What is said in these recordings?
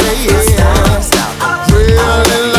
yeah. Stop, stop. Really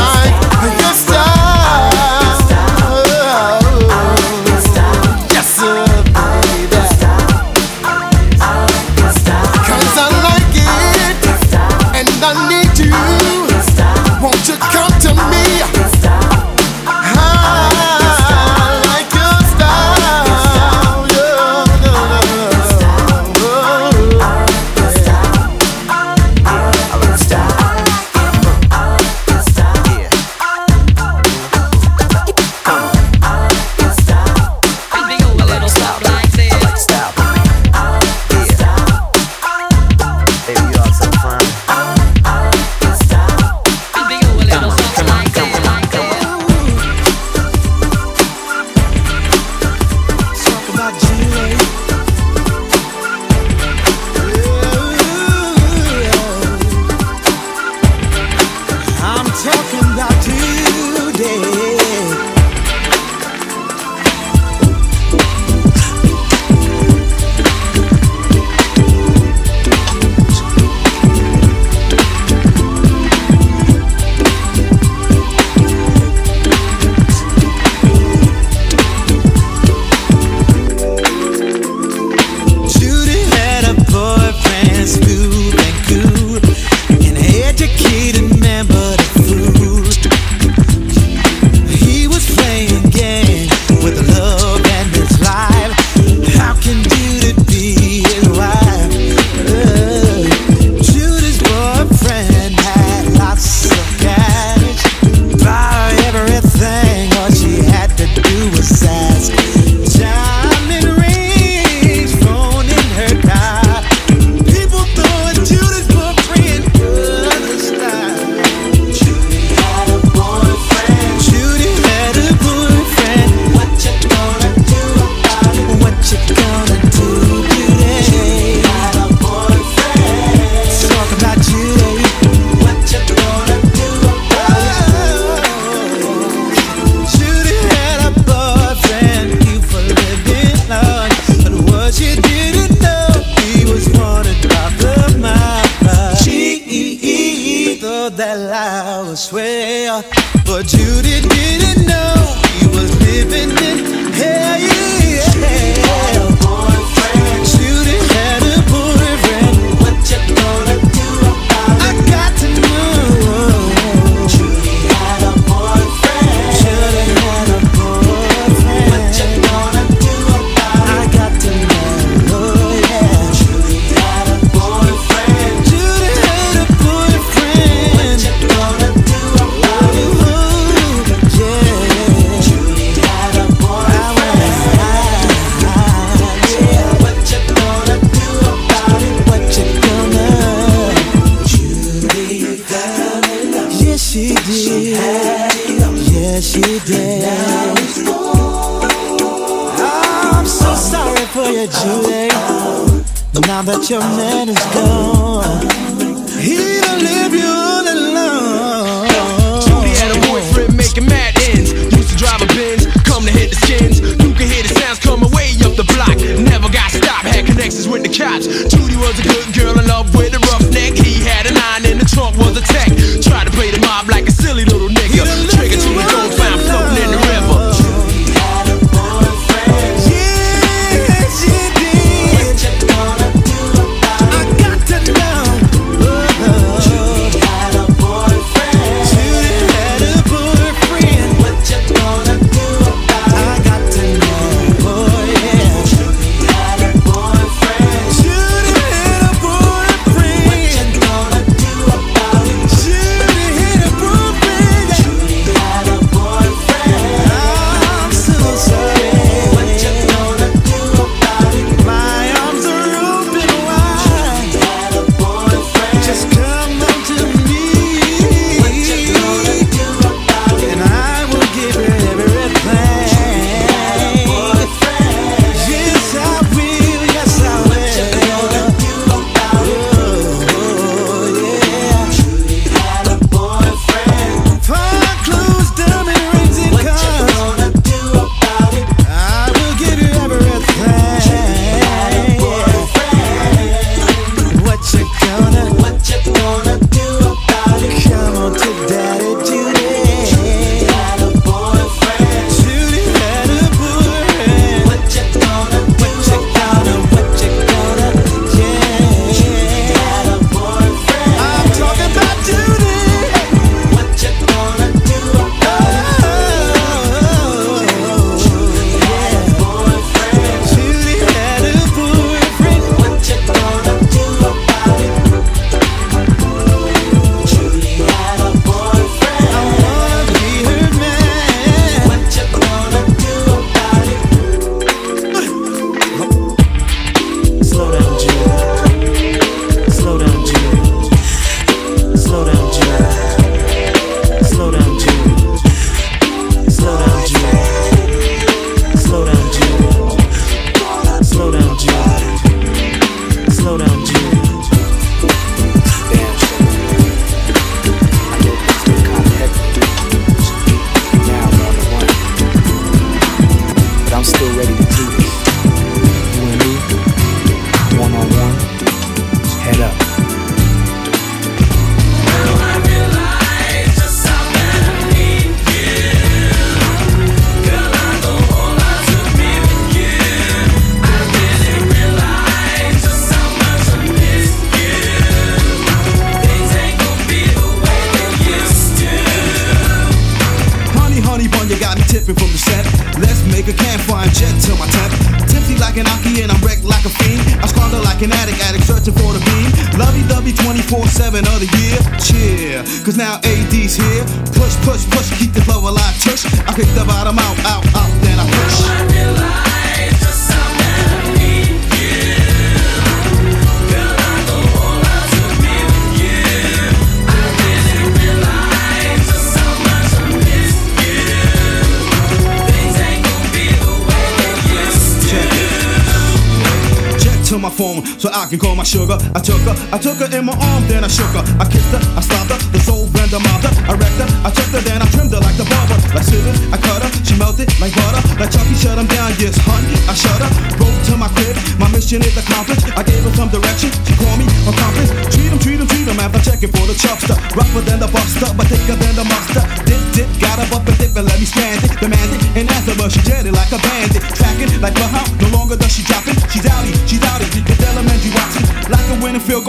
sugar. I turn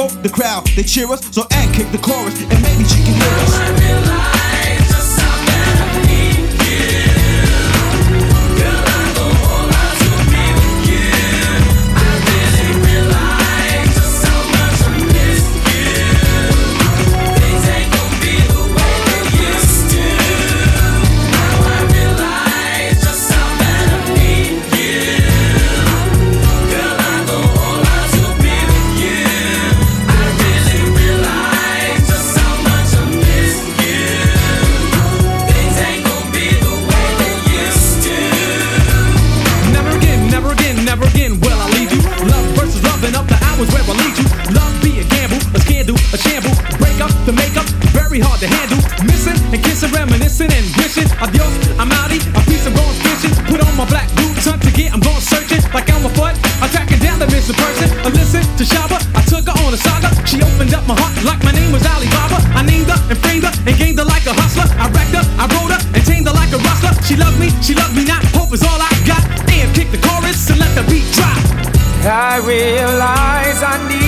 hope the crowd, they cheer us, so and kick the chorus, and maybe she can hear us. The makeup, very hard to handle. Missing and kissing, reminiscing and wishing. Adios, I'm outie, a piece of gone fishing. Put on my black boots, hunt to get, I'm gone searching. Like I'm a foot. I'm tracking down the missing person. I listen to Shaba, I took her on a saga. She opened up my heart like my name was Alibaba. I named her and framed her and gained her like a hustler. I racked her, I rode her and tamed her like a rustler. She loved me, she loved me not. Hope is all I got. And kick the chorus and let the beat drop. I realize I need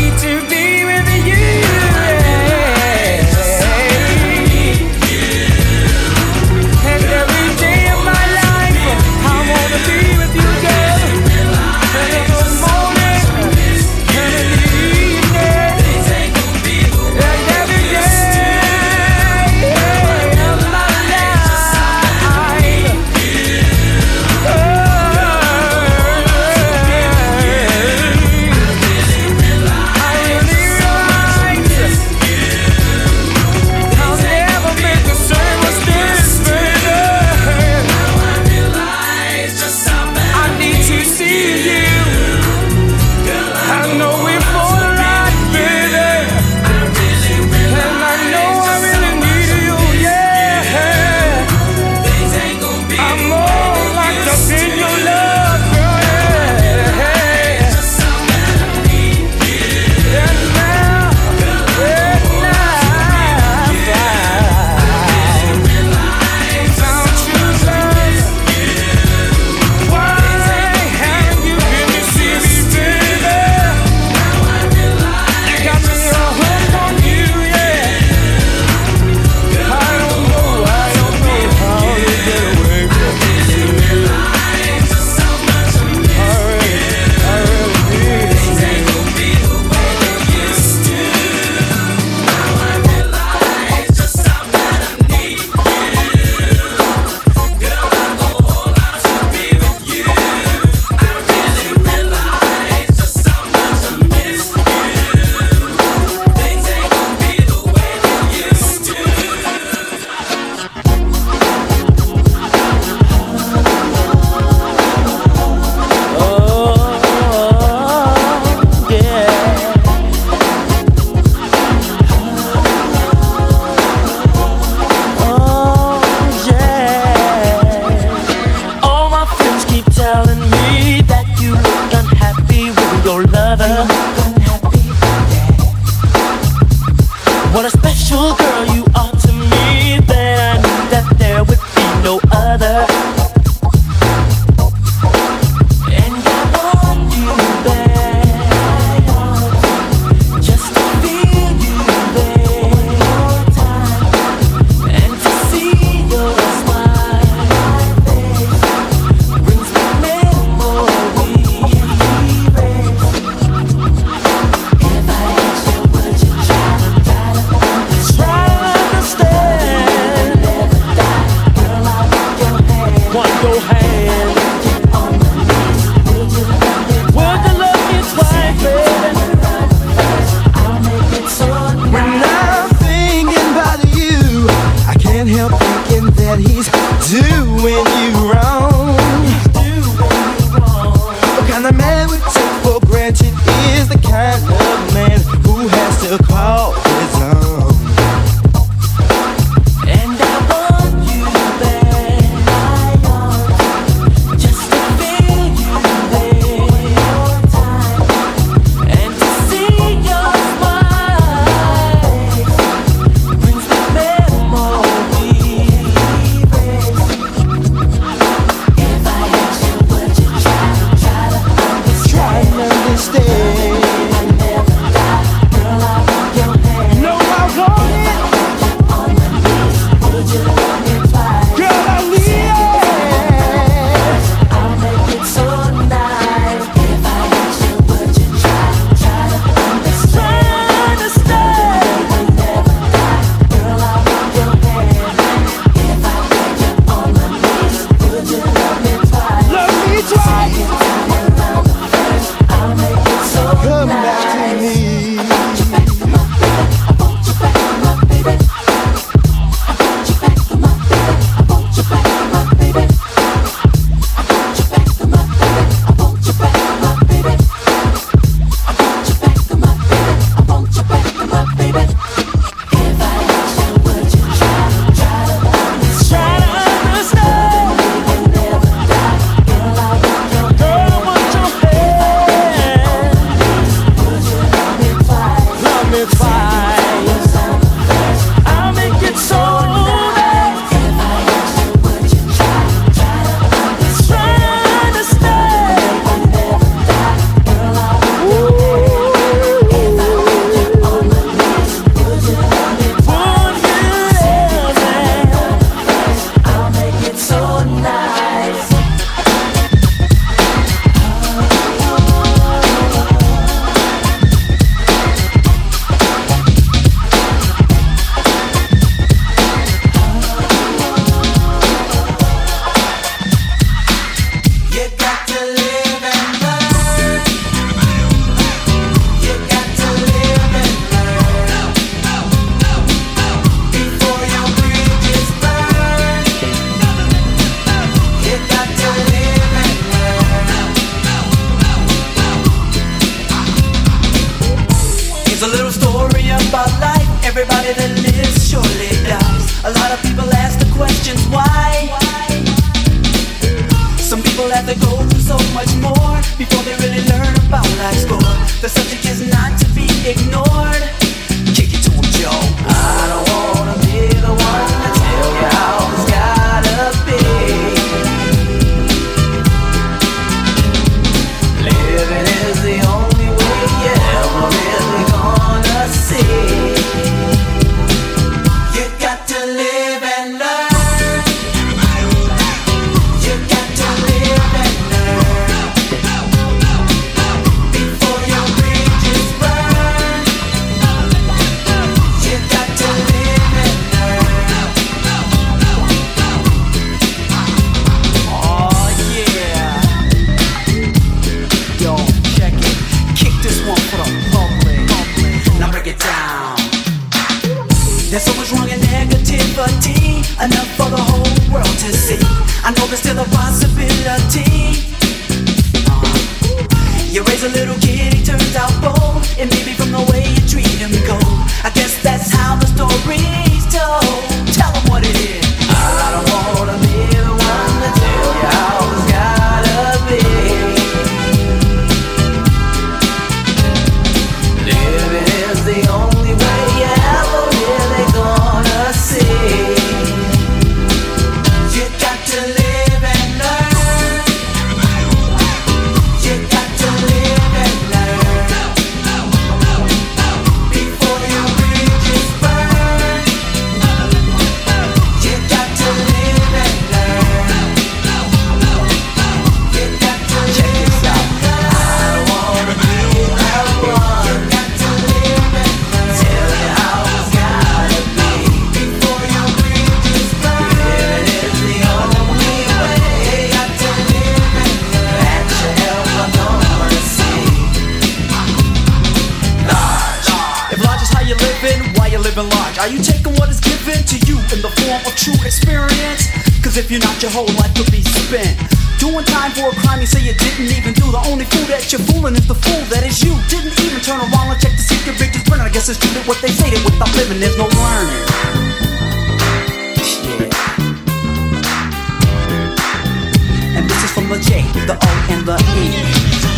the J, the O, and the E.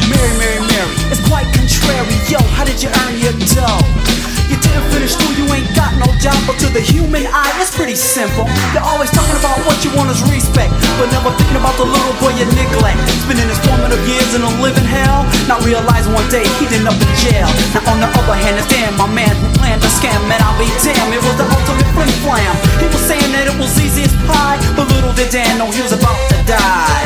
Mary, Mary, Mary, it's quite contrary. Yo, how did you earn your dough? To the human eye, it's pretty simple. They're always talking about what you want is respect, but never thinking about the little boy you neglect. Spending his formative years in a living hell, not realizing one day he'd end up in jail. Now on the other hand, it's damn my man who planned a scam, and I'll be damned, it was the ultimate flim flam. He was saying that it was easy as pie, but little did Dan know he was about to die.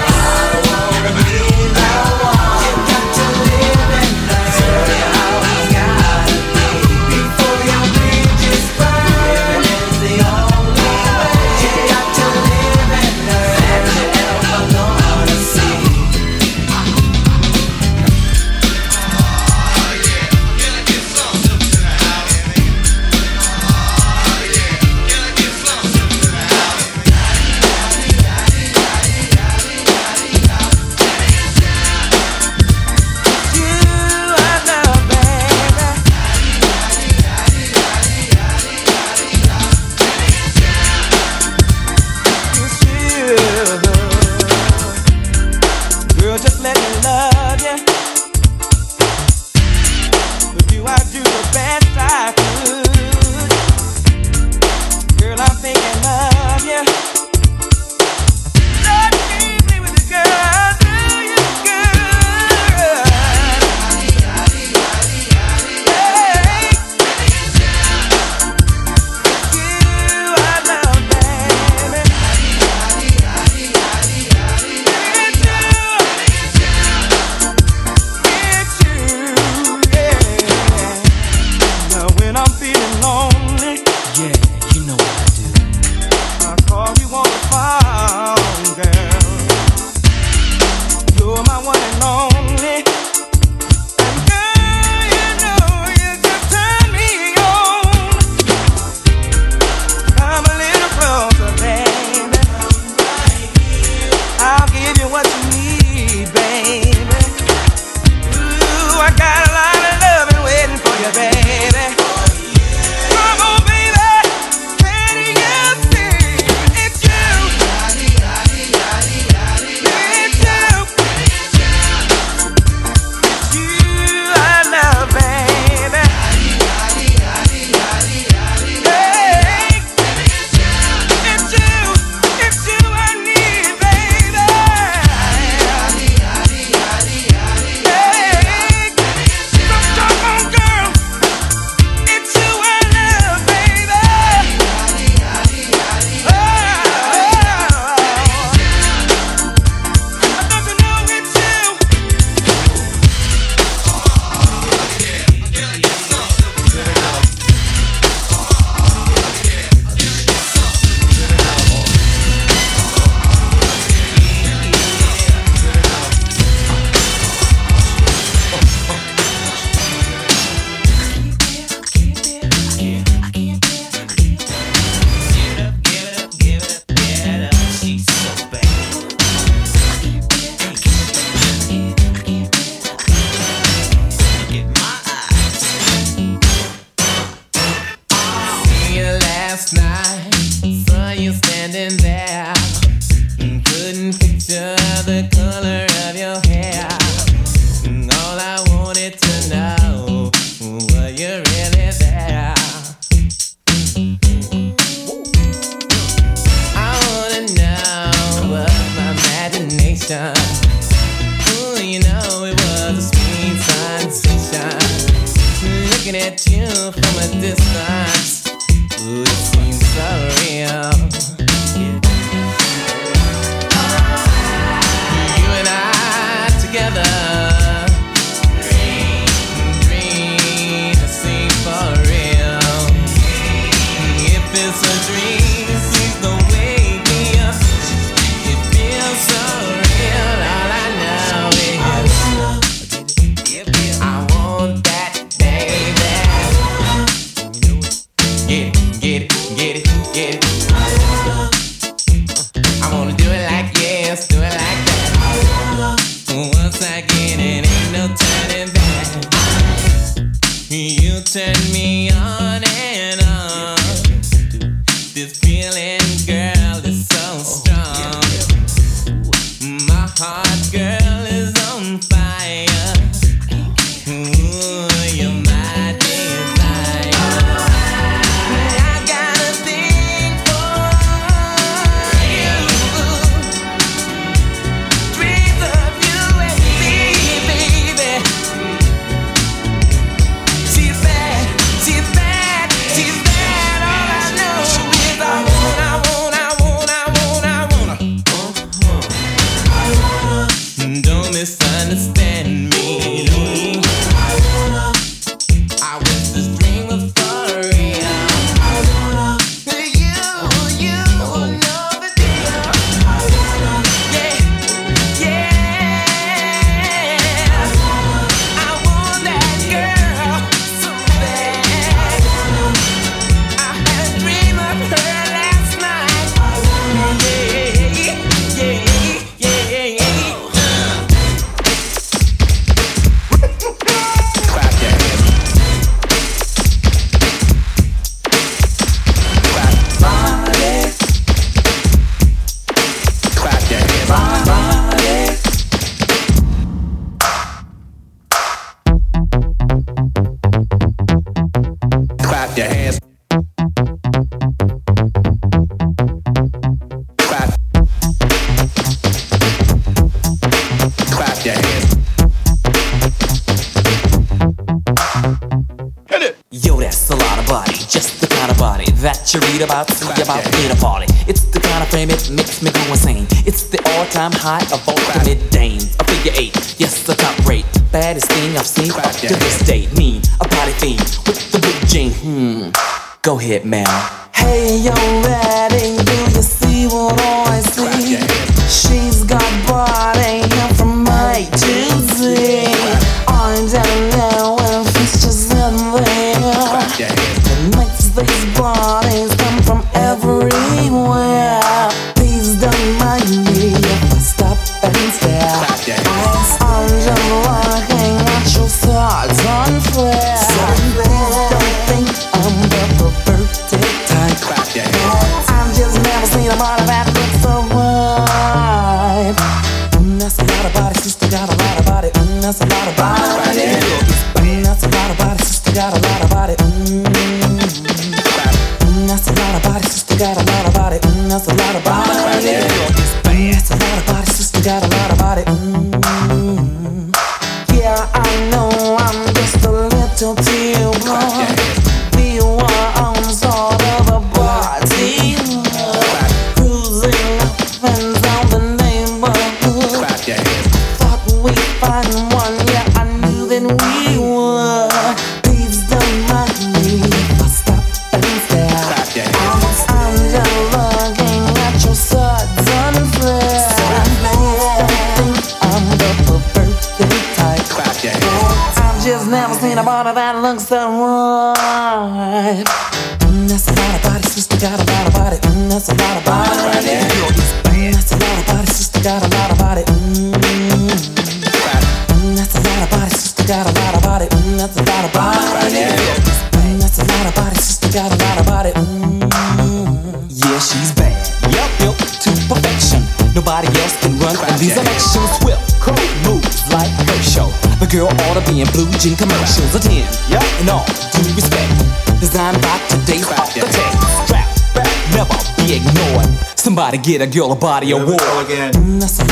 Get a girl a body award. Mm, that's a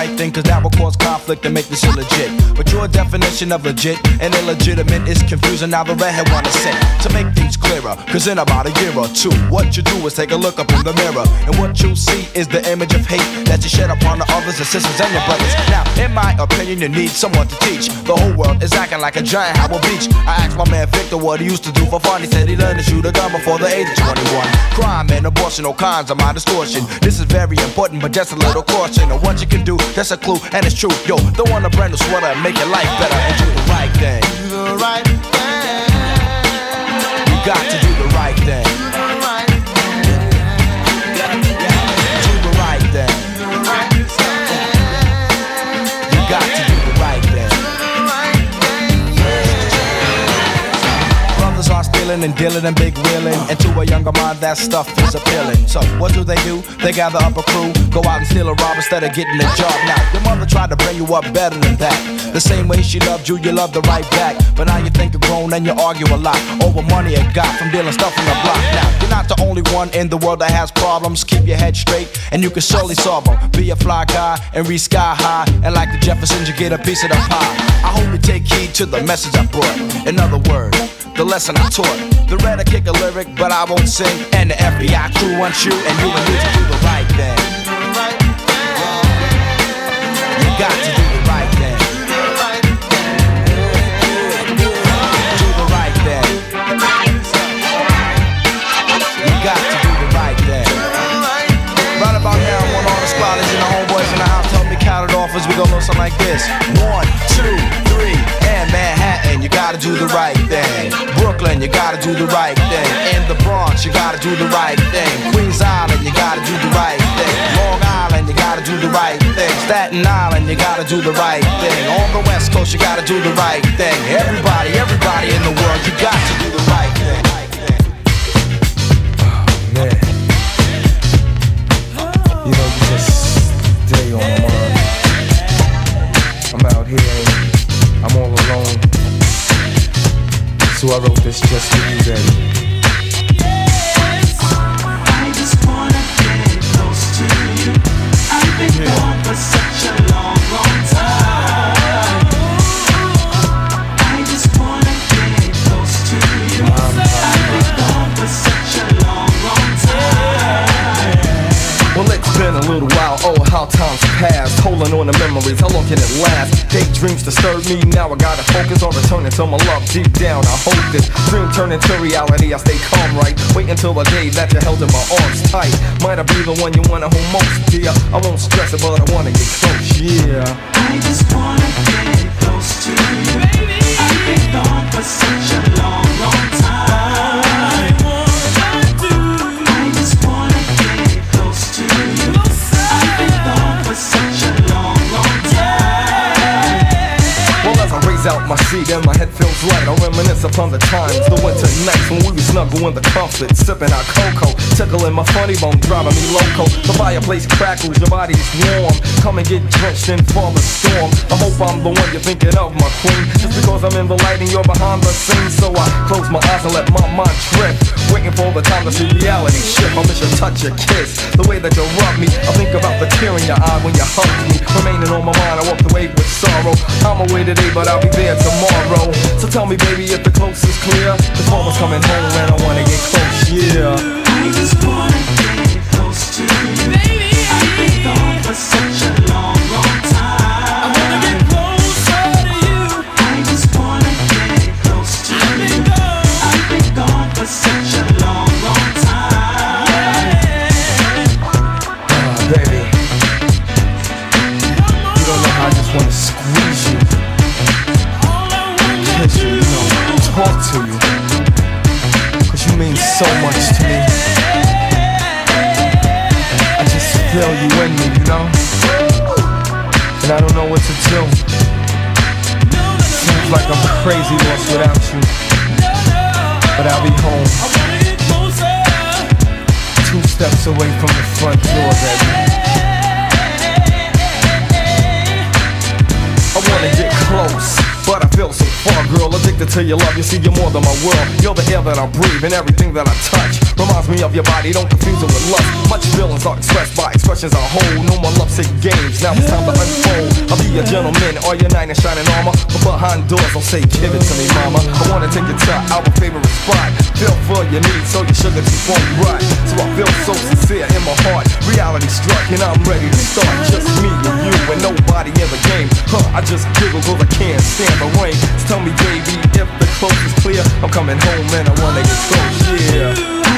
white thing, cause that will cause conflict and make this illegit. But your definition of legit and illegitimate is confusing. Now the redhead wanna say to make things clearer, cause in about a year or two, what you do is take a look up in the mirror, and what you see is the image of hate that you shed upon the others, the sisters, and your brothers. Now, in my opinion, you need someone to teach. The whole world is acting like a giant Howard Beach. I asked my man Victor what he used to do for fun. He said he learned to shoot a gun before the age of 21. Crime and abortion, all kinds of my distortion. This is very important, but just a little caution. And what you can do, that's a clue, and it's true. Yo, don't want a brand new sweater and make your life better and do the right thing. Do the right thing. You got to do the right thing. And dealing and big wheeling. And to a younger mind, that stuff is appealing. So, what do they do? They gather up a crew, go out and steal a rob instead of getting a job. Now, your mother tried to bring you up better than that. The same way she loved you, you loved her right back. But now you think you're grown and you argue a lot over money you got from dealing stuff on the block. Now, you're not the only one in the world that has problems. Keep your head straight and you can surely solve them. Be a fly guy and reach sky high. And like the Jeffersons, you get a piece of the pie. I hope you take heed to the message I brought. In other words, the lesson I taught. The red I kick a lyric, but I won't sing. And the FBI crew wants you, and you and you to do the right thing. You got to do the right thing. Do the right thing. You got to do the right thing. Right about now, want all the squatters and the homeboys in the house. Help me count it off as we go something like this. One, two, three, and Manhattan, you gotta do the right. Brooklyn, you gotta do the right thing. In the Bronx, you gotta do the right thing. Queens Island, you gotta do the right thing. Long Island, you gotta do the right thing. Staten Island, you gotta do the right thing. On the West Coast, you gotta do the right thing. Everybody, everybody in the world, you got to do the right thing. Oh, Man. I wrote this just for you, baby. Time's passed. Holding on to memories, how long can it last? Daydreams disturb me, now I gotta focus on returning to my love deep down. I hope this dream turn into reality. I stay calm, right? Wait until the day that you're held in my arms tight. Might I be the one you wanna hold most, dear? I won't stress it, but I wanna get close, yeah. I just wanna get close to you. I've been gone for such a long, long time. My seat and my head feels light, I reminisce upon the times, the winter nights when we was snuggle in the comfort, sipping our cocoa, tickling my funny bone, driving me loco. The fireplace crackles, your body's warm. Come and get drenched in father storm. I hope I'm the one you're thinking of, my queen. Just because I'm in the light and you're behind the scenes, so I close my eyes and let my mind drift, waiting for the time to see reality shift. I miss your touch, your kiss, the way that you rub me. I think about the tear in your eye when you hug me. Remaining on my mind, I walked away with sorrow. I'm away today, but I'll be there tomorrow. So tell me, baby, if the coast is clear. The mama's coming home and I wanna get close, yeah. I just wanna get close to you. Baby I've been gone for such a long, like I'm crazy lost without you. But I'll be home. Two steps away from the front door, baby. I wanna get close, but I feel so far, girl. Addicted to your love, you see, you're more than my world. You're the air that I breathe and everything that I touch. Reminds me of your body, don't confuse it with lust. Much feelings are expressed by expressions I hold. No more lovesick games, now it's time to unfold. I'll be a gentleman, all your knight in shining armor. But behind doors, I'll say, give it to me, mama. I wanna take you to our favorite spot. Feel for your needs, so your sugar just won't rot. So I feel so sincere in my heart. Reality struck, and I'm ready to start. Just me and you, and nobody in the game. Huh, I just giggle cause I can't stand the rain. So tell me, baby, if the clothes is clear, I'm coming home and I wanna get close, yeah.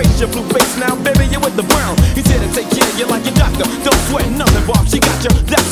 race your blue face now, baby, you with the brown. He said to take care of you like a doctor. Don't sweat nothing, Bob. She got you. That's